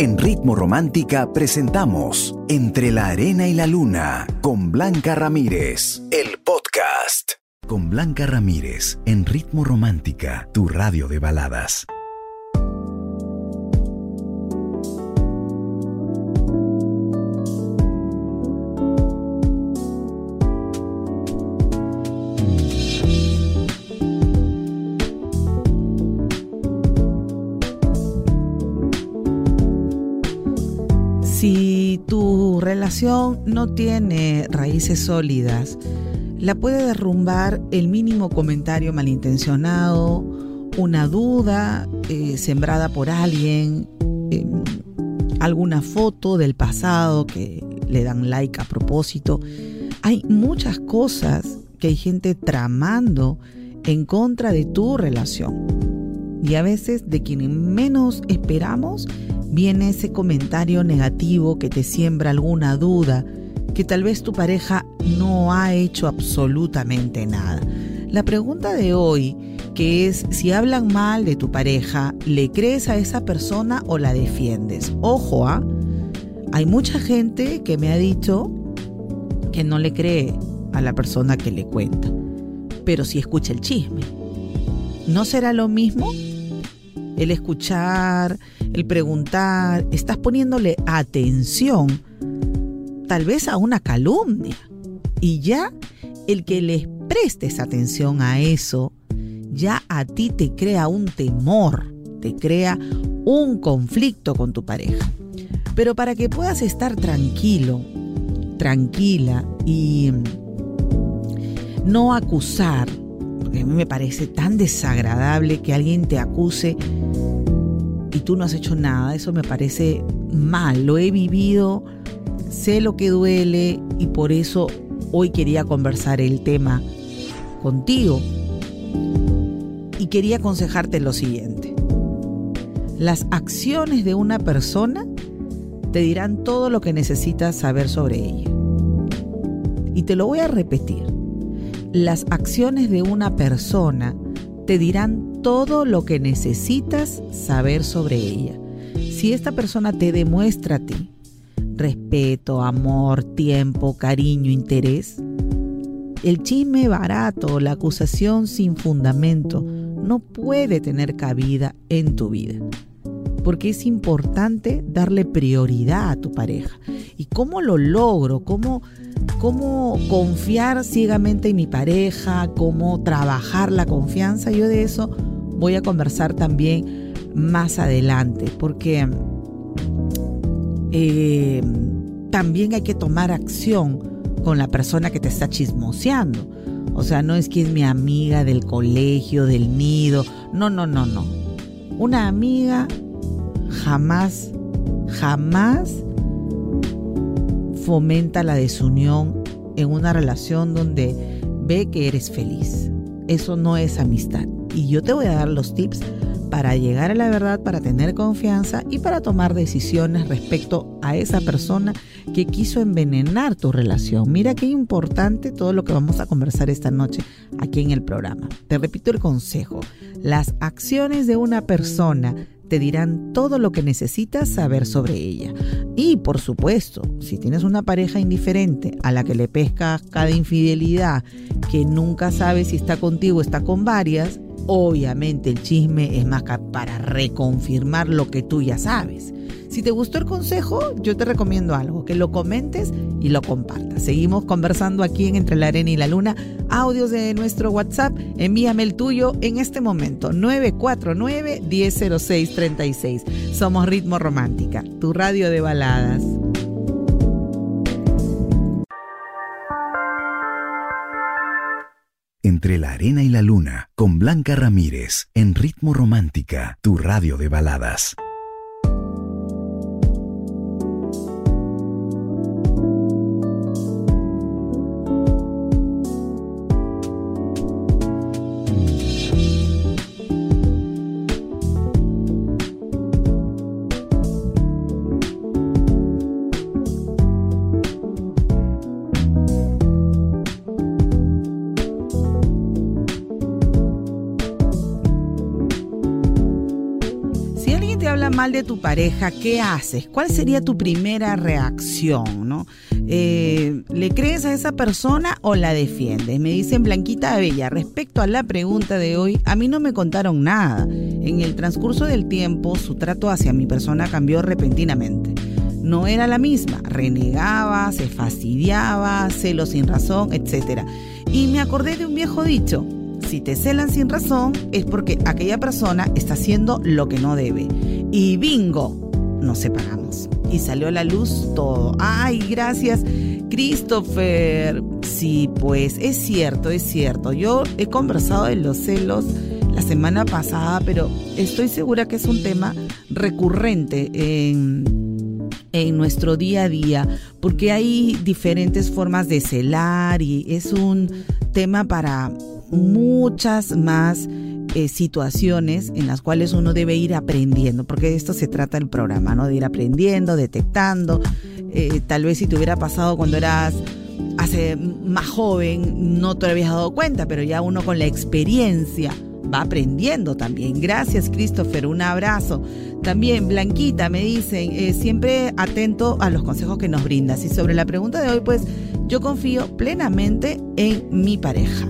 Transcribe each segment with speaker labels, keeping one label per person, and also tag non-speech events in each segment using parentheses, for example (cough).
Speaker 1: En Ritmo Romántica presentamos Entre la Arena y la Luna con Blanca Ramírez, el podcast. Con Blanca Ramírez en Ritmo Romántica, tu radio de baladas.
Speaker 2: No tiene raíces sólidas, la puede derrumbar el mínimo comentario malintencionado, una duda eh, sembrada por alguien, em, alguna foto del pasado que le dan like a propósito. Hay muchas cosas que hay gente tramando en contra de tu relación. Y a veces de quien menos esperamos viene ese comentario negativo que te siembra alguna duda, que tal vez tu pareja no ha hecho absolutamente nada. La pregunta de hoy, que es si hablan mal de tu pareja, ¿le crees a esa persona o la defiendes? Ojo, ¿ah? Hay mucha gente que me ha dicho que no le cree a la persona que le cuenta, pero si escucha el chisme. ¿No será lo mismo? El escuchar, el preguntar, estás poniéndole atención tal vez a una calumnia. Y ya el que les prestes atención a eso, ya a ti te crea un temor, te crea un conflicto con tu pareja. Pero para que puedas estar tranquilo, tranquila y no acusar, porque a mí me parece tan desagradable que alguien te acuse y tú no has hecho nada, eso me parece mal, lo he vivido, sé lo que duele y por eso hoy quería conversar el tema contigo y quería aconsejarte lo siguiente. Las acciones de una persona te dirán todo lo que necesitas saber sobre ella. Y te lo voy a repetir. Las acciones de una persona te dirán todo lo que necesitas saber sobre ella. Si esta persona te demuestra a ti respeto, amor, tiempo, cariño, interés, el chisme barato, la acusación sin fundamento, no puede tener cabida en tu vida. Porque es importante darle prioridad a tu pareja. ¿Y cómo lo logro? ¿Cómo, cómo confiar ciegamente en mi pareja? ¿Cómo trabajar la confianza? Yo de eso voy a conversar también más adelante, porque eh, también hay que tomar acción con la persona que te está chismoseando. O sea, no es que es mi amiga del colegio, del nido. No, no, no, no. Una amiga jamás, jamás fomenta la desunión en una relación donde ve que eres feliz. Eso no es amistad y yo te voy a dar los tips para llegar a la verdad, para tener confianza y para tomar decisiones respecto a esa persona que quiso envenenar tu relación. Mira qué importante todo lo que vamos a conversar esta noche aquí en el programa. Te repito el consejo. Las acciones de una persona te dirán todo lo que necesitas saber sobre ella. Y por supuesto, si tienes una pareja indiferente a la que le pesca cada infidelidad, que nunca sabe si está contigo o está con varias, Obviamente el chisme es más para reconfirmar lo que tú ya sabes. Si te gustó el consejo, yo te recomiendo algo, que lo comentes y lo compartas. Seguimos conversando aquí en Entre la Arena y la Luna. Audios de nuestro WhatsApp, envíame el tuyo en este momento, 949-100636. Somos Ritmo Romántica, tu radio de baladas.
Speaker 1: Entre la arena y la luna, con Blanca Ramírez, en Ritmo Romántica, tu radio de baladas.
Speaker 2: Mal de tu pareja, ¿qué haces? ¿Cuál sería tu primera reacción? ¿no? Eh, ¿Le crees a esa persona o la defiendes? Me dicen Blanquita Bella, respecto a la pregunta de hoy, a mí no me contaron nada. En el transcurso del tiempo, su trato hacia mi persona cambió repentinamente. No era la misma, renegaba, se fastidiaba, celos sin razón, etc. Y me acordé de un viejo dicho, si te celan sin razón es porque aquella persona está haciendo lo que no debe. Y bingo, nos separamos. Y salió a la luz todo. Ay, gracias, Christopher. Sí, pues es cierto, es cierto. Yo he conversado de los celos la semana pasada, pero estoy segura que es un tema recurrente en, en nuestro día a día, porque hay diferentes formas de celar y es un tema para muchas más eh, situaciones en las cuales uno debe ir aprendiendo, porque de esto se trata el programa, ¿no? De ir aprendiendo, detectando. Eh, tal vez si te hubiera pasado cuando eras hace más joven, no te habías dado cuenta, pero ya uno con la experiencia va aprendiendo también. Gracias, Christopher. Un abrazo. También, Blanquita, me dicen, eh, siempre atento a los consejos que nos brindas. Y sobre la pregunta de hoy, pues yo confío plenamente en mi pareja.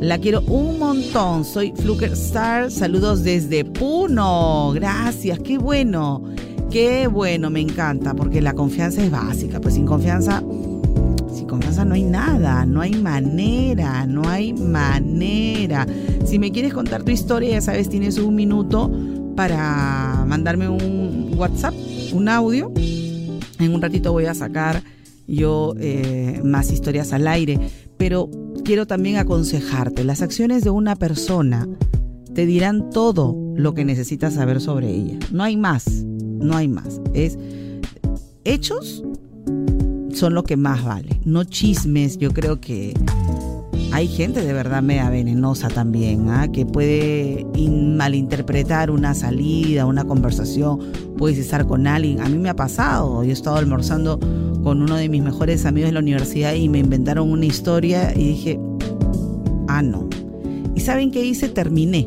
Speaker 2: La quiero un montón. Soy Fluker Star. Saludos desde Puno. Gracias. Qué bueno. Qué bueno. Me encanta porque la confianza es básica. Pues sin confianza, sin confianza no hay nada. No hay manera. No hay manera. Si me quieres contar tu historia, ya sabes, tienes un minuto para mandarme un WhatsApp, un audio. En un ratito voy a sacar yo eh, más historias al aire, pero quiero también aconsejarte, las acciones de una persona te dirán todo lo que necesitas saber sobre ella. No hay más, no hay más. Es hechos son lo que más vale, no chismes. Yo creo que hay gente de verdad media venenosa también, ¿ah? que puede malinterpretar una salida, una conversación, puedes estar con alguien. A mí me ha pasado, yo he estado almorzando con uno de mis mejores amigos de la universidad y me inventaron una historia y dije, ah, no. ¿Y saben qué hice? Terminé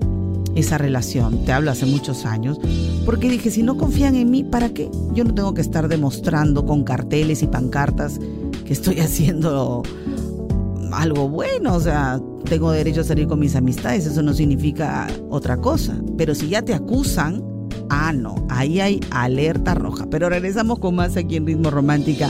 Speaker 2: esa relación, te hablo hace muchos años, porque dije, si no confían en mí, ¿para qué? Yo no tengo que estar demostrando con carteles y pancartas que estoy (laughs) haciendo algo bueno, o sea, tengo derecho a salir con mis amistades, eso no significa otra cosa. Pero si ya te acusan, ah, no, ahí hay alerta roja. Pero regresamos con más aquí en Ritmo Romántica,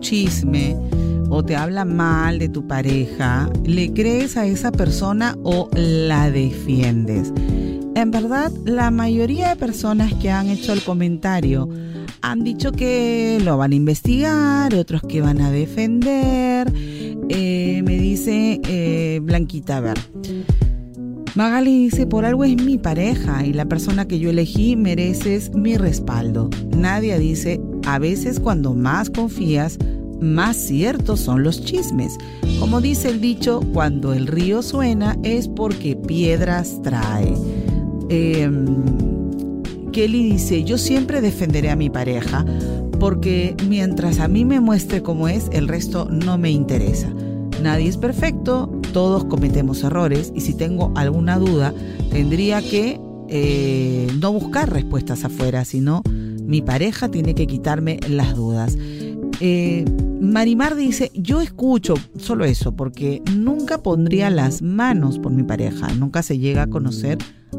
Speaker 2: Chisme o te habla mal de tu pareja, ¿le crees a esa persona o la defiendes? En verdad, la mayoría de personas que han hecho el comentario han dicho que lo van a investigar, otros que van a defender. Eh, me dice eh, Blanquita, a ver. Magali dice, por algo es mi pareja y la persona que yo elegí mereces mi respaldo. Nadia dice, a veces cuando más confías, más ciertos son los chismes. Como dice el dicho, cuando el río suena es porque piedras trae. Em, Kelly dice, yo siempre defenderé a mi pareja porque mientras a mí me muestre cómo es, el resto no me interesa. Nadie es perfecto, todos cometemos errores y si tengo alguna duda, tendría que eh, no buscar respuestas afuera, sino mi pareja tiene que quitarme las dudas. Eh, Marimar dice, yo escucho solo eso, porque nunca pondría las manos por mi pareja, nunca se llega a conocer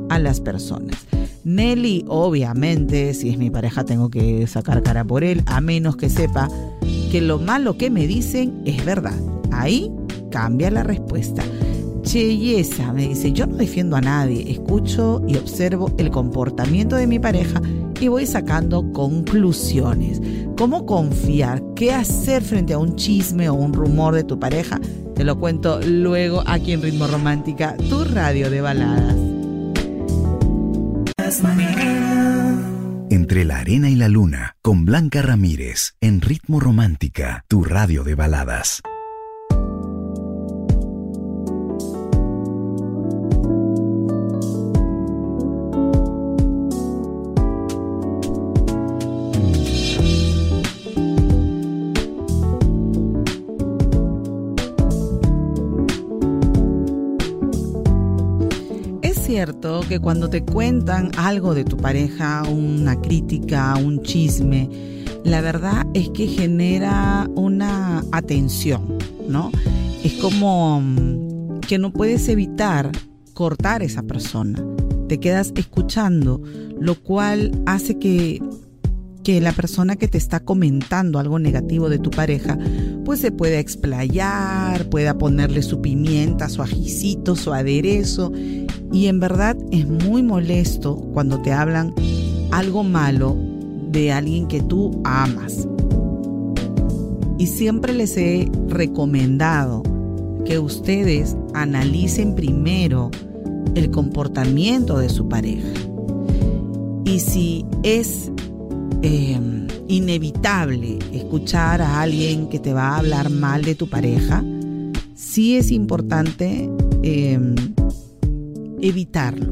Speaker 2: a las personas. Nelly, obviamente, si es mi pareja tengo que sacar cara por él, a menos que sepa que lo malo que me dicen es verdad. Ahí cambia la respuesta. Cheyesa me dice, yo no defiendo a nadie, escucho y observo el comportamiento de mi pareja y voy sacando conclusiones. ¿Cómo confiar? ¿Qué hacer frente a un chisme o un rumor de tu pareja? Te lo cuento luego aquí en Ritmo Romántica, tu radio de baladas.
Speaker 1: Entre la arena y la luna, con Blanca Ramírez, en Ritmo Romántica, tu radio de baladas.
Speaker 2: Que cuando te cuentan algo de tu pareja, una crítica, un chisme, la verdad es que genera una atención, ¿no? Es como mm, que no puedes evitar cortar esa persona. Te quedas escuchando, lo cual hace que que la persona que te está comentando algo negativo de tu pareja, pues se pueda explayar, pueda ponerle su pimienta, su ajicito, su aderezo. Y en verdad es muy molesto cuando te hablan algo malo de alguien que tú amas. Y siempre les he recomendado que ustedes analicen primero el comportamiento de su pareja. Y si es Em, inevitable escuchar a alguien que te va a hablar mal de tu pareja, sí es importante em, evitarlo.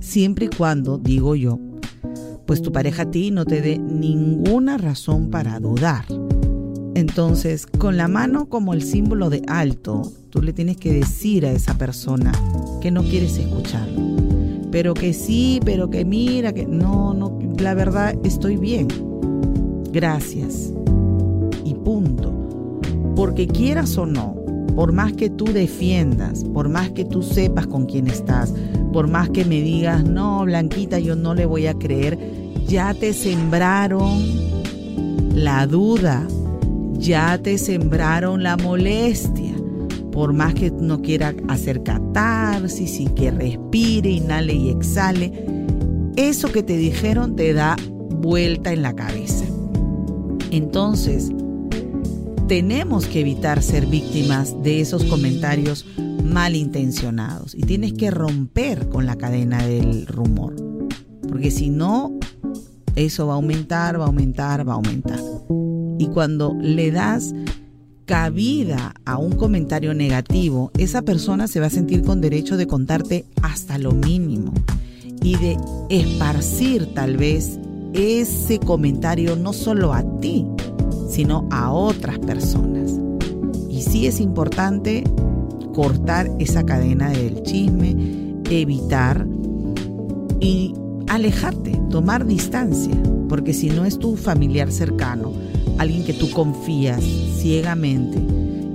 Speaker 2: Siempre y cuando, digo yo, pues tu pareja a ti no te dé ninguna razón para dudar. Entonces, con la mano como el símbolo de alto, tú le tienes que decir a esa persona que no quieres escucharlo. Pero que sí, pero que mira, que no, no, la verdad estoy bien. Gracias. Y punto. Porque quieras o no, por más que tú defiendas, por más que tú sepas con quién estás, por más que me digas, no, Blanquita, yo no le voy a creer, ya te sembraron la duda, ya te sembraron la molestia. Por más que no quiera hacer catarsis y que respire, inhale y exhale, eso que te dijeron te da vuelta en la cabeza. Entonces, tenemos que evitar ser víctimas de esos comentarios malintencionados y tienes que romper con la cadena del rumor. Porque si no, eso va a aumentar, va a aumentar, va a aumentar. Y cuando le das cabida a un comentario negativo, esa persona se va a sentir con derecho de contarte hasta lo mínimo y de esparcir tal vez ese comentario no solo a ti, sino a otras personas. Y sí es importante cortar esa cadena del chisme, evitar y alejarte, tomar distancia, porque si no es tu familiar cercano, alguien que tú confías ciegamente,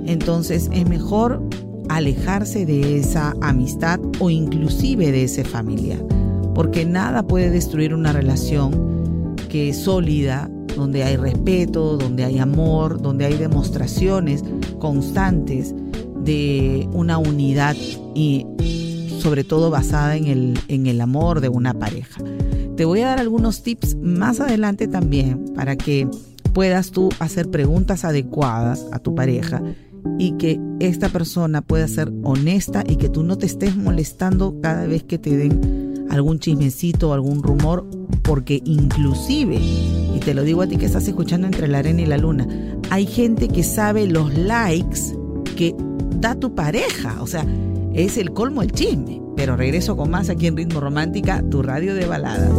Speaker 2: entonces es mejor alejarse de esa amistad o inclusive de ese familiar porque nada puede destruir una relación que es sólida, donde hay respeto, donde hay amor, donde hay demostraciones constantes de una unidad y sobre todo basada en el, en el amor de una pareja. Te voy a dar algunos tips más adelante también para que puedas tú hacer preguntas adecuadas a tu pareja y que esta persona pueda ser honesta y que tú no te estés molestando cada vez que te den algún chismecito o algún rumor, porque inclusive, te lo digo a ti que estás escuchando entre la arena y la luna, hay gente que sabe los likes que da tu pareja, o sea, es el colmo el chisme. Pero regreso con más aquí en Ritmo Romántica, tu radio de baladas.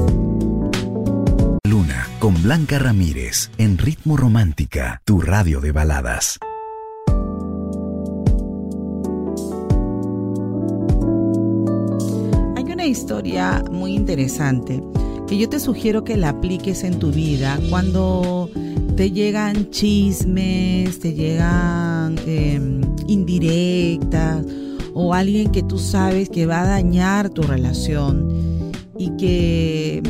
Speaker 1: Luna, con Blanca Ramírez, en Ritmo Romántica, tu radio de baladas.
Speaker 2: historia muy interesante que yo te sugiero que la apliques en tu vida cuando te llegan chismes, te llegan em, indirectas o alguien que tú sabes que va a dañar tu relación y que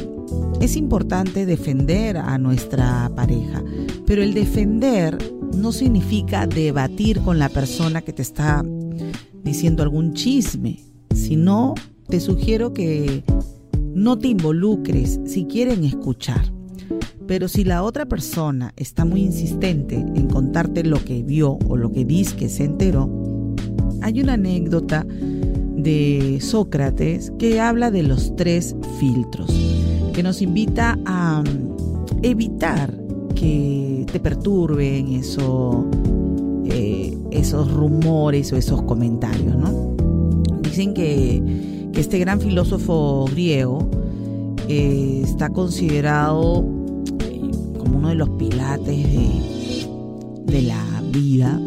Speaker 2: es importante defender a nuestra pareja. Pero el defender no significa debatir con la persona que te está diciendo algún chisme, sino te sugiero que no te involucres si quieren escuchar. Pero si la otra persona está muy insistente en contarte lo que vio o lo que dice que se enteró, hay una anécdota de Sócrates que habla de los tres filtros, que nos invita a mm, evitar que te perturben eh, esos rumores o esos comentarios, ¿no? Dicen que, este gran filósofo griego eh, está considerado eh, como uno de los pilates de, de la vida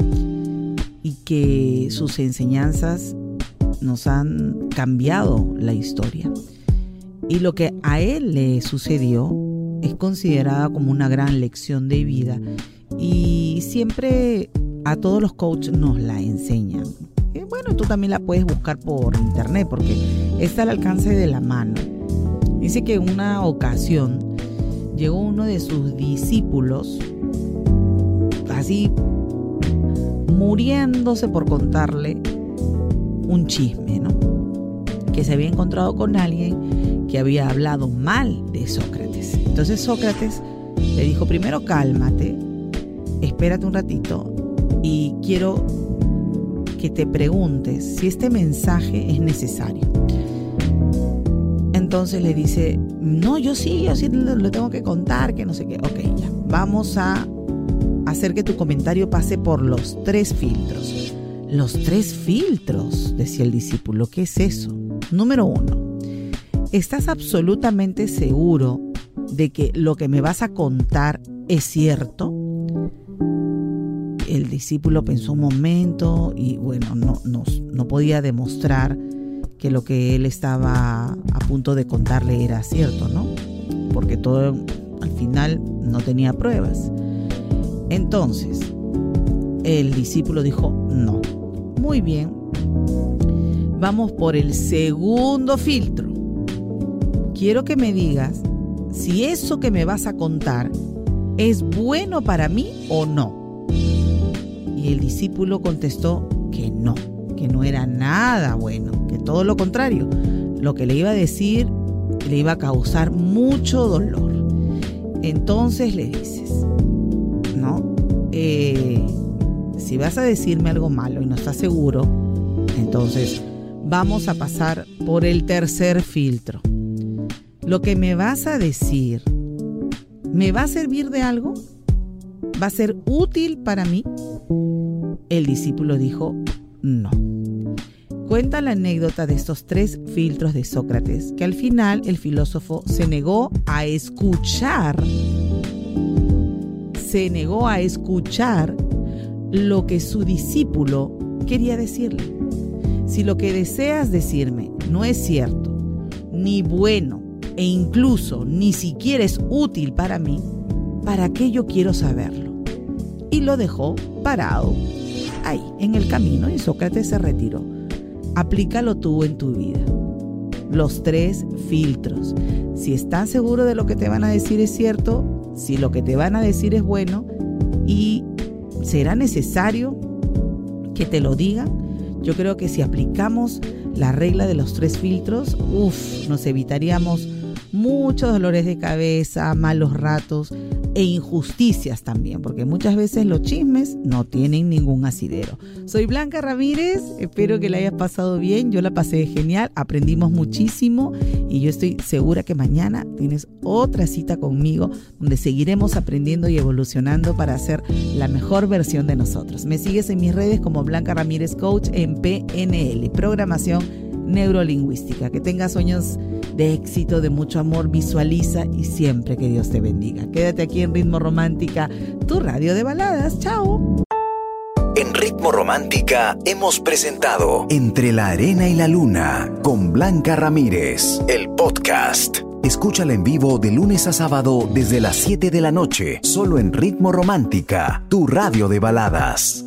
Speaker 2: y que sus enseñanzas nos han cambiado la historia. Y lo que a él le sucedió es considerada como una gran lección de vida y siempre a todos los coaches nos la enseñan. Y bueno, tú también la puedes buscar por internet porque está al alcance de la mano. Dice que en una ocasión llegó uno de sus discípulos, así muriéndose por contarle un chisme, ¿no? Que se había encontrado con alguien que había hablado mal de Sócrates. Entonces Sócrates le dijo, primero cálmate, espérate un ratito y quiero que te preguntes si este mensaje es necesario. Entonces le dice, no, yo sí, yo sí lo, tengo que contar, que no sé qué. Ok, ya, vamos a hacer que tu comentario pase por los tres filtros. Los tres filtros, decía el discípulo, ¿qué es eso? Número uno, ¿estás absolutamente seguro de que lo que me vas a contar es cierto? El discípulo pensó un momento y bueno, no, no, no podía demostrar que lo que él estaba a punto de contarle era cierto, ¿no? Porque todo al final no tenía pruebas. Entonces, el discípulo dijo, no. Muy bien, vamos por el segundo filtro. Quiero que me digas si eso que me vas a contar es bueno para mí o no. Y el discípulo contestó que no, que no era nada bueno, que todo lo contrario, lo que le iba a decir le iba a causar mucho dolor. Entonces le dices, eh, si vas a decirme algo malo y no estás seguro, entonces vamos a pasar por el tercer filtro. Lo que me vas a decir, ¿me va a servir de algo? ¿Va a ser útil para mí? El discípulo dijo, no. Cuenta la anécdota de estos tres filtros de Sócrates, que al final el filósofo se negó a escuchar se negó a escuchar lo que su discípulo quería decirle. Si lo que deseas decirme no es cierto, ni bueno, e incluso ni siquiera es útil para mí, ¿para qué yo quiero saberlo? Y lo dejó parado ahí, en el camino, y Sócrates se retiró. Aplícalo tú en tu vida. Los tres filtros. Si estás seguro de lo que te van a decir es cierto, si lo que te van a decir es bueno y será necesario que te lo digan. Yo creo que si aplicamos la regla de los tres filtros, uff, nos evitaríamos muchos dolores de cabeza, malos ratos e injusticias también, porque muchas veces los chismes no tienen ningún asidero. Soy Blanca Ramírez, espero que la hayas pasado bien, yo la pasé genial, aprendimos muchísimo y yo estoy segura que mañana tienes otra cita conmigo donde seguiremos aprendiendo y evolucionando para hacer la mejor versión de nosotros. Me sigues en mis redes como Blanca Ramírez Coach en PNL, programación neurolingüística. Que tengas sueños de éxito, de mucho amor, visualiza y siempre que Dios te bendiga. Quédate aquí en Ritmo Romántica, tu radio de baladas. Chao.
Speaker 1: En Ritmo Romántica hemos presentado Entre la Arena y la Luna con Blanca Ramírez, el podcast. Escúchala en vivo de lunes a sábado desde las 7 de la noche, solo en Ritmo Romántica, tu radio de baladas.